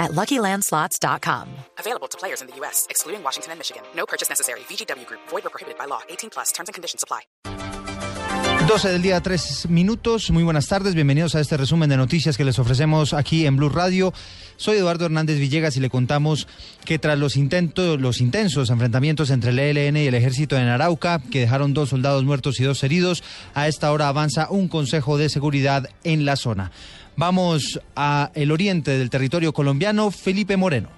at LuckyLandSlots.com. Available to players in the U.S., excluding Washington and Michigan. No purchase necessary. VGW Group. Void or prohibited by law. 18 plus. Terms and conditions apply. 12 del día, 3 minutos. Muy buenas tardes. Bienvenidos a este resumen de noticias que les ofrecemos aquí en Blue Radio. Soy Eduardo Hernández Villegas y le contamos que tras los intentos, los intensos enfrentamientos entre el ELN y el ejército en Arauca, que dejaron dos soldados muertos y dos heridos, a esta hora avanza un consejo de seguridad en la zona. Vamos a el oriente del territorio colombiano, Felipe Moreno.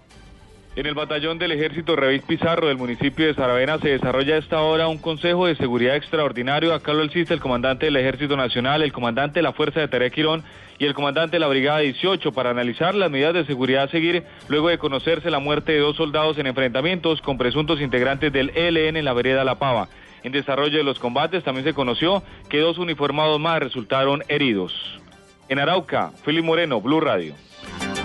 En el batallón del ejército Revis Pizarro del municipio de Saravena se desarrolla a esta hora un consejo de seguridad extraordinario. Acá lo existe el comandante del ejército nacional, el comandante de la fuerza de Tarea Quirón y el comandante de la brigada 18 para analizar las medidas de seguridad a seguir luego de conocerse la muerte de dos soldados en enfrentamientos con presuntos integrantes del ELN en la vereda La Pava. En desarrollo de los combates también se conoció que dos uniformados más resultaron heridos. En Arauca, Felipe Moreno, Blue Radio.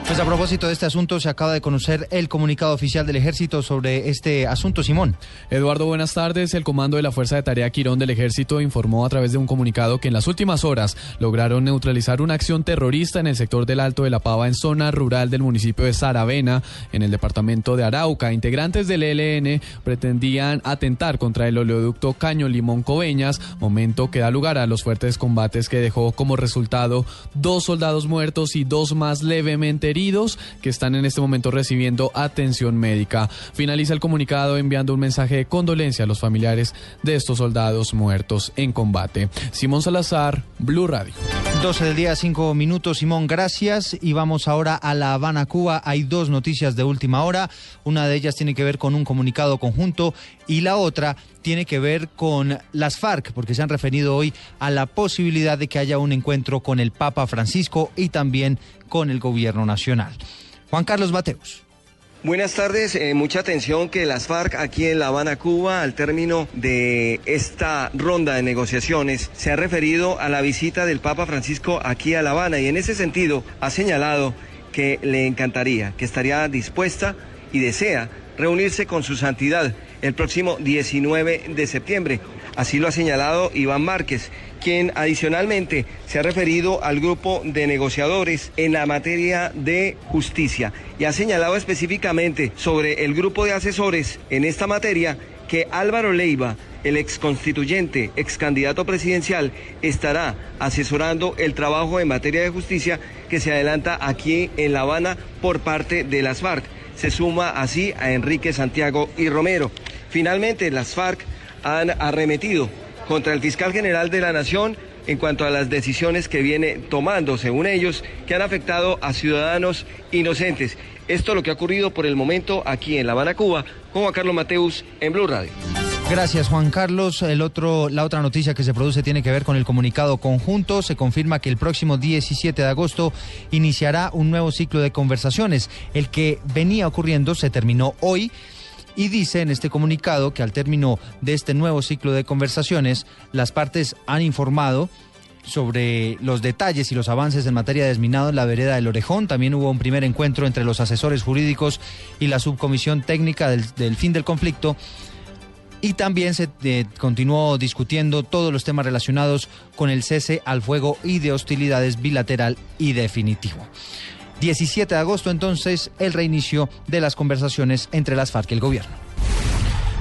Pues a propósito de este asunto, se acaba de conocer el comunicado oficial del ejército sobre este asunto, Simón. Eduardo, buenas tardes. El comando de la Fuerza de Tarea Quirón del ejército informó a través de un comunicado que en las últimas horas lograron neutralizar una acción terrorista en el sector del Alto de la Pava, en zona rural del municipio de Saravena, en el departamento de Arauca. Integrantes del ELN pretendían atentar contra el oleoducto Caño Limón Coveñas, momento que da lugar a los fuertes combates que dejó como resultado dos soldados muertos y dos más levemente heridos que están en este momento recibiendo atención médica. Finaliza el comunicado enviando un mensaje de condolencia a los familiares de estos soldados muertos en combate. Simón Salazar, Blue Radio. 12 del día, 5 minutos. Simón, gracias. Y vamos ahora a La Habana, Cuba. Hay dos noticias de última hora. Una de ellas tiene que ver con un comunicado conjunto y la otra tiene que ver con las FARC, porque se han referido hoy a la posibilidad de que haya un encuentro con el Papa Francisco y también con el gobierno nacional. Juan Carlos Mateus. Buenas tardes, eh, mucha atención que las FARC aquí en La Habana, Cuba, al término de esta ronda de negociaciones, se ha referido a la visita del Papa Francisco aquí a La Habana y en ese sentido ha señalado que le encantaría, que estaría dispuesta y desea reunirse con su santidad el próximo 19 de septiembre. Así lo ha señalado Iván Márquez, quien adicionalmente se ha referido al grupo de negociadores en la materia de justicia y ha señalado específicamente sobre el grupo de asesores en esta materia que Álvaro Leiva, el ex constituyente, ex candidato presidencial, estará asesorando el trabajo en materia de justicia que se adelanta aquí en La Habana por parte de las FARC. Se suma así a Enrique Santiago y Romero. Finalmente, las FARC han arremetido contra el fiscal general de la Nación en cuanto a las decisiones que viene tomando, según ellos, que han afectado a ciudadanos inocentes. Esto es lo que ha ocurrido por el momento aquí en La Habana, Cuba, con Juan Carlos Mateus en Blue Radio. Gracias, Juan Carlos. El otro, la otra noticia que se produce tiene que ver con el comunicado conjunto. Se confirma que el próximo 17 de agosto iniciará un nuevo ciclo de conversaciones. El que venía ocurriendo se terminó hoy y dice en este comunicado que al término de este nuevo ciclo de conversaciones, las partes han informado sobre los detalles y los avances en materia de desminado en la vereda del Orejón. También hubo un primer encuentro entre los asesores jurídicos y la subcomisión técnica del, fin del conflicto. Y también se eh, continuó discutiendo todos los temas relacionados con el cese al fuego y de hostilidades bilateral y definitivo. 17 de agosto entonces el reinicio de las conversaciones entre las FARC y el gobierno.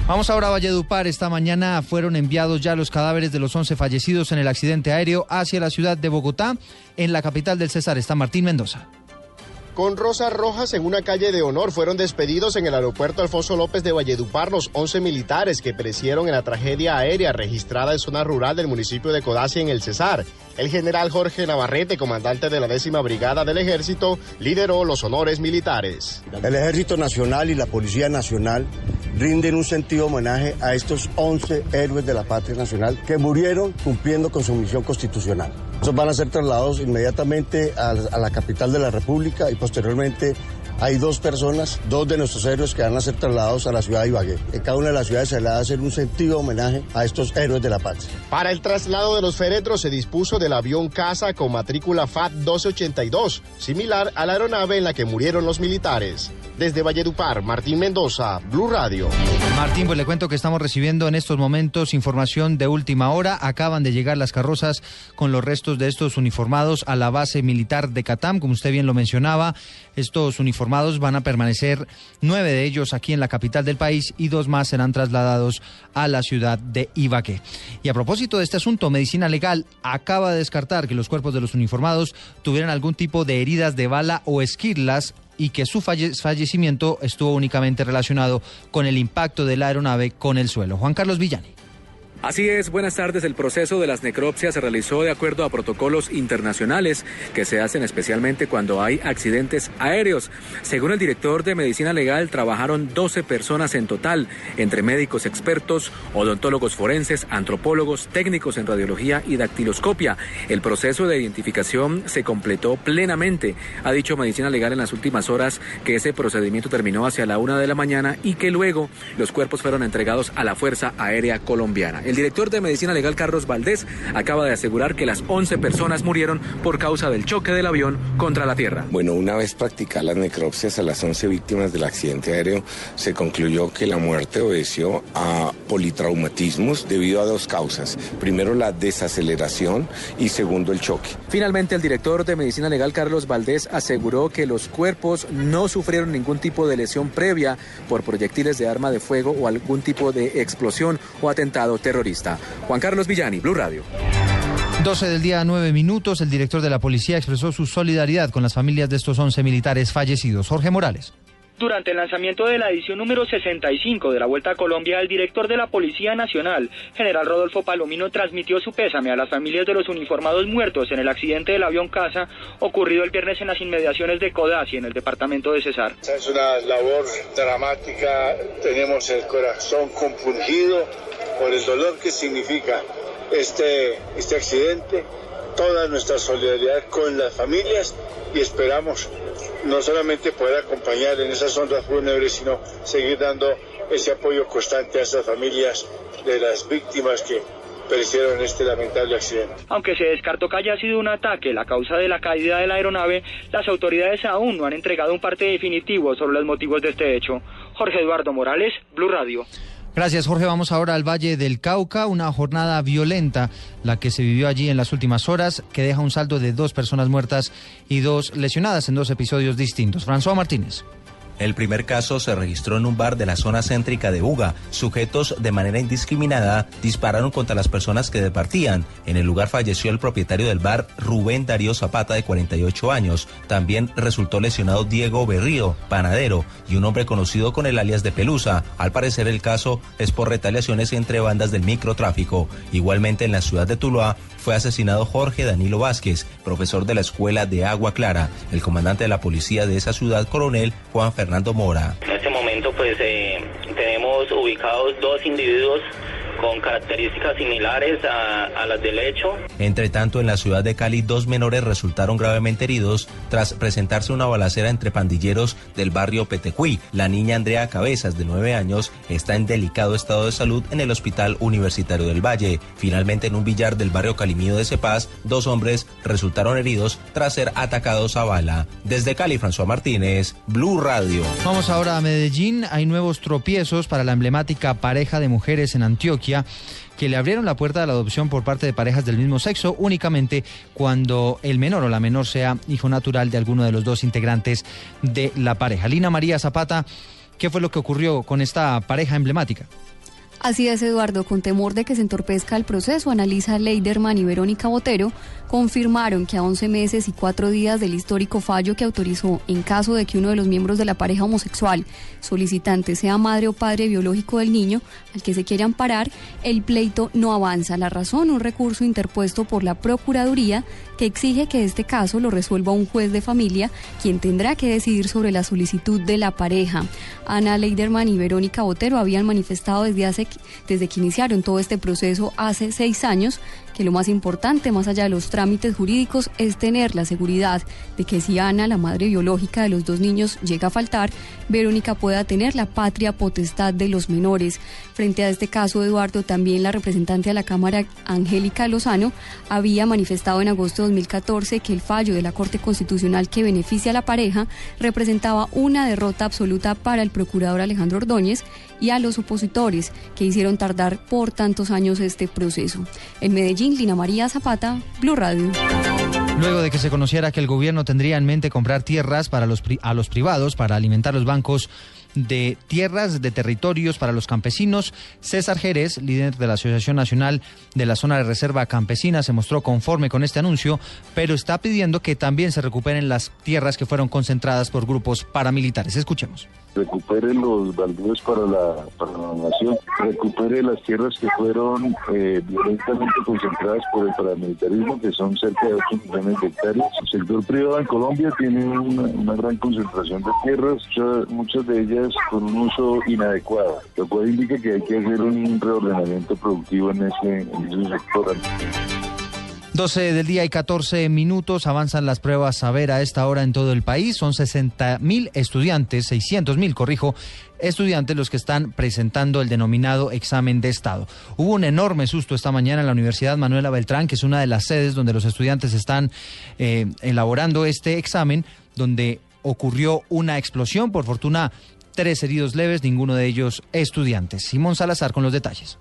Vamos ahora a Valledupar. Esta mañana fueron enviados ya los cadáveres de los 11 fallecidos en el accidente aéreo hacia la ciudad de Bogotá. En la capital del César está Martín Mendoza. Con rosas rojas en una calle de honor fueron despedidos en el aeropuerto Alfonso López de Valledupar los 11 militares que perecieron en la tragedia aérea registrada en zona rural del municipio de Codazzi en el Cesar. El general Jorge Navarrete, comandante de la décima brigada del ejército, lideró los honores militares. El ejército nacional y la policía nacional rinden un sentido homenaje a estos 11 héroes de la patria nacional que murieron cumpliendo con su misión constitucional. Estos van a ser trasladados inmediatamente a, la capital de la República y posteriormente hay dos personas, dos de nuestros héroes que van a ser trasladados a la ciudad de Ibagué. En cada una de las ciudades se le va a hacer un sentido homenaje a estos héroes de la patria. Para el traslado de los féretros se dispuso del avión Casa con matrícula FAT 1282, similar a la aeronave en la que murieron los militares. Desde Valledupar, Martín Mendoza, Blue Radio. Martín, pues le cuento que estamos recibiendo en estos momentos información de última hora. Acaban de llegar las carrozas con los restos de estos uniformados a la base militar de Catam, como usted bien lo mencionaba. Estos uniformados van a permanecer nueve de ellos aquí en la capital del país y dos más serán trasladados a la ciudad de Ibagué. Y a propósito de este asunto, Medicina Legal acaba de descartar que los cuerpos de los uniformados tuvieran algún tipo de heridas de bala o esquirlas y que su fallecimiento estuvo únicamente relacionado con el impacto de la aeronave con el suelo. Juan Carlos Villani. Así es, buenas tardes. El proceso de las necropsias se realizó de acuerdo a protocolos internacionales que se hacen especialmente cuando hay accidentes aéreos. Según el director de Medicina Legal, trabajaron 12 personas en total, entre médicos expertos, odontólogos forenses, antropólogos, técnicos en radiología y dactiloscopia. El proceso de identificación se completó plenamente. Ha dicho Medicina Legal en las últimas horas que ese procedimiento terminó hacia la una de la mañana y que luego los cuerpos fueron entregados a la Fuerza Aérea Colombiana. El director de Medicina Legal, Carlos Valdés, acaba de asegurar que las 11 personas murieron por causa del choque del avión contra la tierra. Bueno, una vez practicadas las necropsias a las 11 víctimas del accidente aéreo, se concluyó que la muerte obedeció a politraumatismos debido a dos causas. Primero, la desaceleración y segundo, el choque. Finalmente, el director de Medicina Legal, Carlos Valdés, aseguró que los cuerpos no sufrieron ningún tipo de lesión previa por proyectiles de arma de fuego o algún tipo de explosión o atentado terrorista. Juan Carlos Villani, Blue Radio. 12 del día, 9 minutos. El director de la policía expresó su solidaridad con las familias de estos 11 militares fallecidos. Jorge Morales. Durante el lanzamiento de la edición número 65 de la Vuelta a Colombia, el director de la Policía Nacional, general Rodolfo Palomino, transmitió su pésame a las familias de los uniformados muertos en el accidente del avión Casa ocurrido el viernes en las inmediaciones de Codazzi, en el departamento de Cesar. Es una labor dramática, tenemos el corazón compungido por el dolor que significa este, este accidente, toda nuestra solidaridad con las familias y esperamos no solamente poder acompañar en esas ondas fúnebres, sino seguir dando ese apoyo constante a esas familias de las víctimas que perecieron en este lamentable accidente. Aunque se descartó que haya sido un ataque la causa de la caída de la aeronave, las autoridades aún no han entregado un parte definitivo sobre los motivos de este hecho. Jorge Eduardo Morales, Blue Radio. Gracias, Jorge. Vamos ahora al Valle del Cauca, una jornada violenta, la que se vivió allí en las últimas horas, que deja un saldo de dos personas muertas y dos lesionadas en dos episodios distintos. François Martínez. El primer caso se registró en un bar de la zona céntrica de Buga. Sujetos de manera indiscriminada dispararon contra las personas que departían. En el lugar falleció el propietario del bar, Rubén Darío Zapata, de 48 años. También resultó lesionado Diego Berrío, panadero, y un hombre conocido con el alias de Pelusa. Al parecer el caso es por retaliaciones entre bandas del microtráfico. Igualmente en la ciudad de Tuluá fue asesinado Jorge Danilo Vázquez, profesor de la escuela de Agua Clara. El comandante de la policía de esa ciudad, coronel Juan Fernando Mora. En este momento pues eh, tenemos ubicados dos individuos con características similares a, las del hecho. Entre tanto, en la ciudad de Cali, dos menores resultaron gravemente heridos tras presentarse una balacera entre pandilleros del barrio Petecuí. La niña Andrea Cabezas, de nueve años, está en delicado estado de salud en el Hospital Universitario del Valle. Finalmente, en un billar del barrio Calimío de Cepaz, dos hombres resultaron heridos tras ser atacados a bala. Desde Cali, François Martínez, Blue Radio. Vamos ahora a Medellín. Hay nuevos tropiezos para la emblemática pareja de mujeres en Antioquia que le abrieron la puerta a la adopción por parte de parejas del mismo sexo únicamente cuando el menor o la menor sea hijo natural de alguno de los dos integrantes de la pareja. Lina María Zapata, ¿qué fue lo que ocurrió con esta pareja emblemática? Así es, Eduardo, con temor de que se entorpezca el proceso, Analisa Leiderman y Verónica Botero confirmaron que a 11 meses y 4 días del histórico fallo que autorizó en caso de que uno de los miembros de la pareja homosexual solicitante sea madre o padre biológico del niño al que se quiere amparar, el pleito no avanza. La razón, un recurso interpuesto por la Procuraduría que exige que este caso lo resuelva un juez de familia, quien tendrá que decidir sobre la solicitud de la pareja. Ana Leiderman y Verónica Botero habían manifestado desde, hace, desde que iniciaron todo este proceso hace seis años que lo más importante, más allá de los trámites jurídicos, es tener la seguridad de que si Ana, la madre biológica de los dos niños, llega a faltar, Verónica pueda tener la patria potestad de los menores. Frente a este caso, Eduardo, también la representante de la Cámara, Angélica Lozano, había manifestado en agosto de 2014 que el fallo de la Corte Constitucional que beneficia a la pareja representaba una derrota absoluta para el procurador Alejandro Ordóñez y a los opositores que hicieron tardar por tantos años este proceso. En Medellín, Lina María Zapata, Blue Radio. Luego de que se conociera que el gobierno tendría en mente comprar tierras para los, a los privados para alimentar los bancos de tierras, de territorios para los campesinos. César Jerez, líder de la Asociación Nacional de la Zona de Reserva Campesina, se mostró conforme con este anuncio, pero está pidiendo que también se recuperen las tierras que fueron concentradas por grupos paramilitares. Escuchemos recupere los baldíos para la, para la nación, recupere las tierras que fueron eh, violentamente concentradas por el paramilitarismo, que son cerca de 8 millones de hectáreas. El sector privado en Colombia tiene una, gran concentración de tierras, muchas, de ellas con un uso inadecuado, lo cual indica que hay que hacer un reordenamiento productivo en ese, en ese sector. 12 del día y 14 minutos avanzan las pruebas a ver a esta hora en todo el país. Son 60 mil estudiantes, 600 mil, corrijo, estudiantes los que están presentando el denominado examen de Estado. Hubo un enorme susto esta mañana en la Universidad Manuela Beltrán, que es una de las sedes donde los estudiantes están eh, elaborando este examen, donde ocurrió una explosión. Por fortuna, tres heridos leves, ninguno de ellos estudiantes. Simón Salazar con los detalles.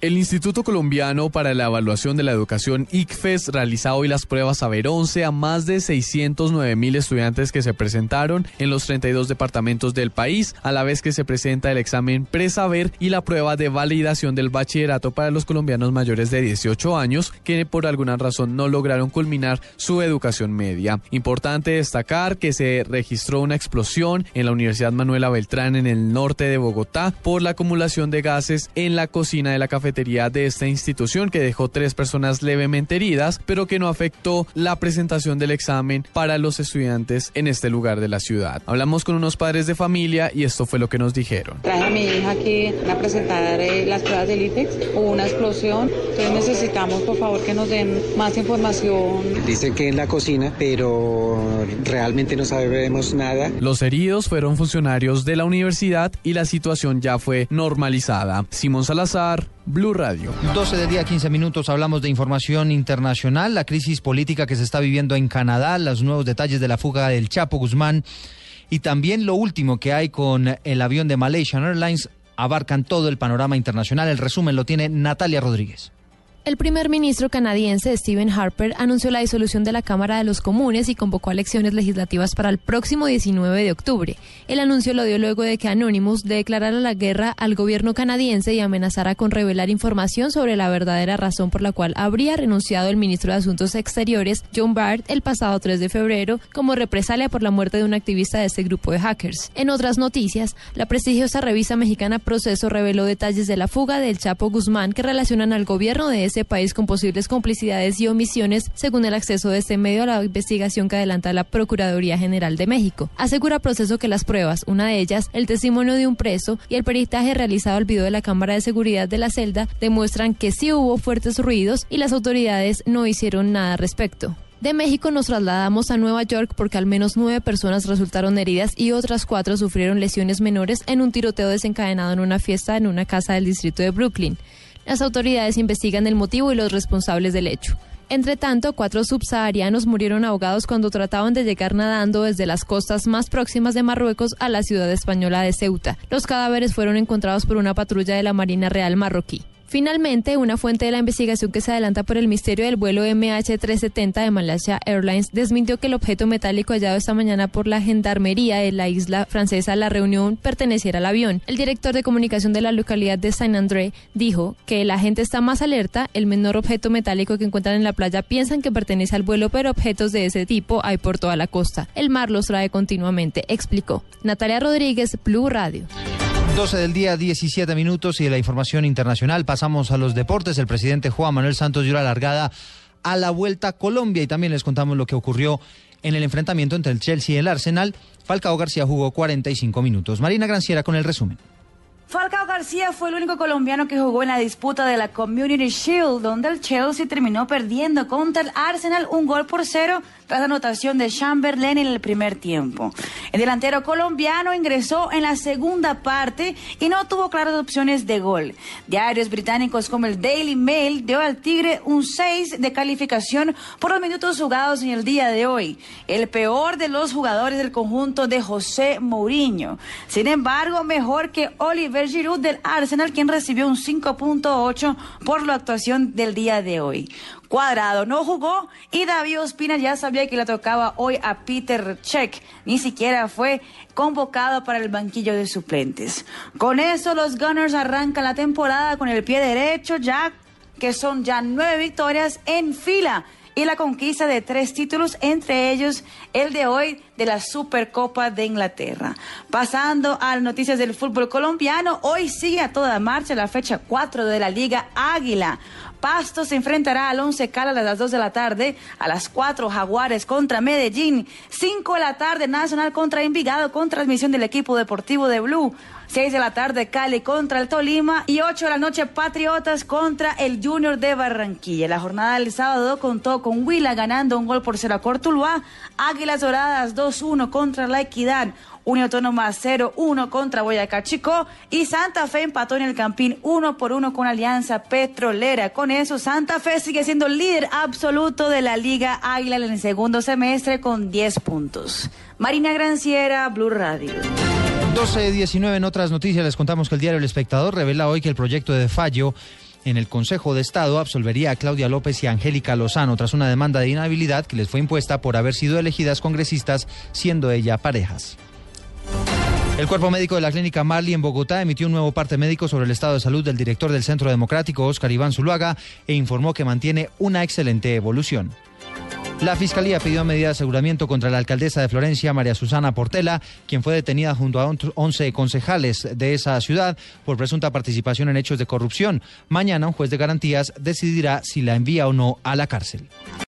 El Instituto Colombiano para la Evaluación de la Educación ICFES realizó hoy las pruebas a 11 a más de 609 mil estudiantes que se presentaron en los 32 departamentos del país, a la vez que se presenta el examen Presaber y la prueba de validación del bachillerato para los colombianos mayores de 18 años que por alguna razón no lograron culminar su educación media. Importante destacar que se registró una explosión en la Universidad Manuela Beltrán en el norte de Bogotá por la acumulación de gases en la cocina de la cafetería de esta institución que dejó tres personas levemente heridas, pero que no afectó la presentación del examen para los estudiantes en este lugar de la ciudad. Hablamos con unos padres de familia y esto fue lo que nos dijeron. Traje a mi hija aquí a presentar eh, las pruebas del ITEX. Hubo una explosión, entonces necesitamos por favor que nos den más información. Dicen que en la cocina, pero realmente no sabemos nada. Los heridos fueron funcionarios de la universidad y la situación ya fue normalizada. Simón Salazar, Blue Radio. 12 del día, 15 minutos, hablamos de información internacional, la crisis política que se está viviendo en Canadá, los nuevos detalles de la fuga del Chapo Guzmán y también lo último que hay con el avión de Malaysian Airlines abarcan todo el panorama internacional. El resumen lo tiene Natalia Rodríguez. El primer ministro canadiense Stephen Harper anunció la disolución de la Cámara de los Comunes y convocó a elecciones legislativas para el próximo 19 de octubre. El anuncio lo dio luego de que Anonymous declarara la guerra al gobierno canadiense y amenazara con revelar información sobre la verdadera razón por la cual habría renunciado el ministro de Asuntos Exteriores, John Bart, el pasado 3 de febrero como represalia por la muerte de un activista de este grupo de hackers. En otras noticias, la prestigiosa revista mexicana Proceso reveló detalles de la fuga del Chapo Guzmán que relacionan al gobierno de ese país con posibles complicidades y omisiones, según el acceso de este medio a la investigación que adelanta la Procuraduría General de México. Asegura proceso que las pruebas, una de ellas, el testimonio de un preso y el peritaje realizado al video de la Cámara de Seguridad de la celda, demuestran que sí hubo fuertes ruidos y las autoridades no hicieron nada al respecto. De México nos trasladamos a Nueva York porque al menos nueve personas resultaron heridas y otras cuatro sufrieron lesiones menores en un tiroteo desencadenado en una fiesta en una casa del distrito de Brooklyn. Las autoridades investigan el motivo y los responsables del hecho. Entre tanto, cuatro subsaharianos murieron ahogados cuando trataban de llegar nadando desde las costas más próximas de Marruecos a la ciudad española de Ceuta. Los cadáveres fueron encontrados por una patrulla de la Marina Real marroquí. Finalmente, una fuente de la investigación que se adelanta por el misterio del vuelo MH370 de Malaysia Airlines desmintió que el objeto metálico hallado esta mañana por la gendarmería de la isla francesa La Reunión perteneciera al avión. El director de comunicación de la localidad de Saint-André dijo que la gente está más alerta, el menor objeto metálico que encuentran en la playa piensan que pertenece al vuelo, pero objetos de ese tipo hay por toda la costa. El mar los trae continuamente, explicó. Natalia Rodríguez, Blue Radio. 12 del día, 17 minutos y de la información internacional pasamos a los deportes. El presidente Juan Manuel Santos dio la largada a la Vuelta a Colombia y también les contamos lo que ocurrió en el enfrentamiento entre el Chelsea y el Arsenal. Falcao García jugó 45 minutos. Marina Granciera con el resumen. Falcao García fue el único colombiano que jugó en la disputa de la Community Shield, donde el Chelsea terminó perdiendo contra el Arsenal un gol por cero tras la anotación de Chamberlain en el primer tiempo. El delantero colombiano ingresó en la segunda parte y no tuvo claras opciones de gol. Diarios británicos como el Daily Mail dio al Tigre un 6 de calificación por los minutos jugados en el día de hoy, el peor de los jugadores del conjunto de José Mourinho. Sin embargo, mejor que Oliver Giroud del Arsenal, quien recibió un 5.8 por la actuación del día de hoy. Cuadrado no jugó y David Ospina ya sabía que le tocaba hoy a Peter Check. Ni siquiera fue convocado para el banquillo de suplentes. Con eso los Gunners arrancan la temporada con el pie derecho ya que son ya nueve victorias en fila y la conquista de tres títulos, entre ellos el de hoy de la Supercopa de Inglaterra. Pasando a las noticias del fútbol colombiano, hoy sigue a toda marcha la fecha 4 de la Liga Águila. Pasto se enfrentará al 11 Cal a las 2 de la tarde, a las 4 Jaguares contra Medellín, 5 de la tarde Nacional contra Envigado con transmisión del equipo deportivo de Blue. 6 de la tarde Cali contra el Tolima y 8 de la noche Patriotas contra el Junior de Barranquilla. La jornada del sábado contó con Huila ganando un gol por cero a Cortuluá, Águilas Doradas 2-1 contra La Equidad, Unión Autónoma 0-1 contra Boyacá Chico y Santa Fe empató en el Campín 1 por 1 con Alianza Petrolera. Con eso, Santa Fe sigue siendo líder absoluto de la Liga Águila en el segundo semestre con 10 puntos. Marina Granciera, Blue Radio. 12.19 en otras noticias les contamos que el diario El Espectador revela hoy que el proyecto de fallo en el Consejo de Estado absolvería a Claudia López y Angélica Lozano tras una demanda de inhabilidad que les fue impuesta por haber sido elegidas congresistas siendo ella parejas. El cuerpo médico de la clínica Marley en Bogotá emitió un nuevo parte médico sobre el estado de salud del director del Centro Democrático, Óscar Iván Zuluaga, e informó que mantiene una excelente evolución. La Fiscalía pidió medida de aseguramiento contra la alcaldesa de Florencia, María Susana Portela, quien fue detenida junto a 11 concejales de esa ciudad por presunta participación en hechos de corrupción. Mañana un juez de garantías decidirá si la envía o no a la cárcel.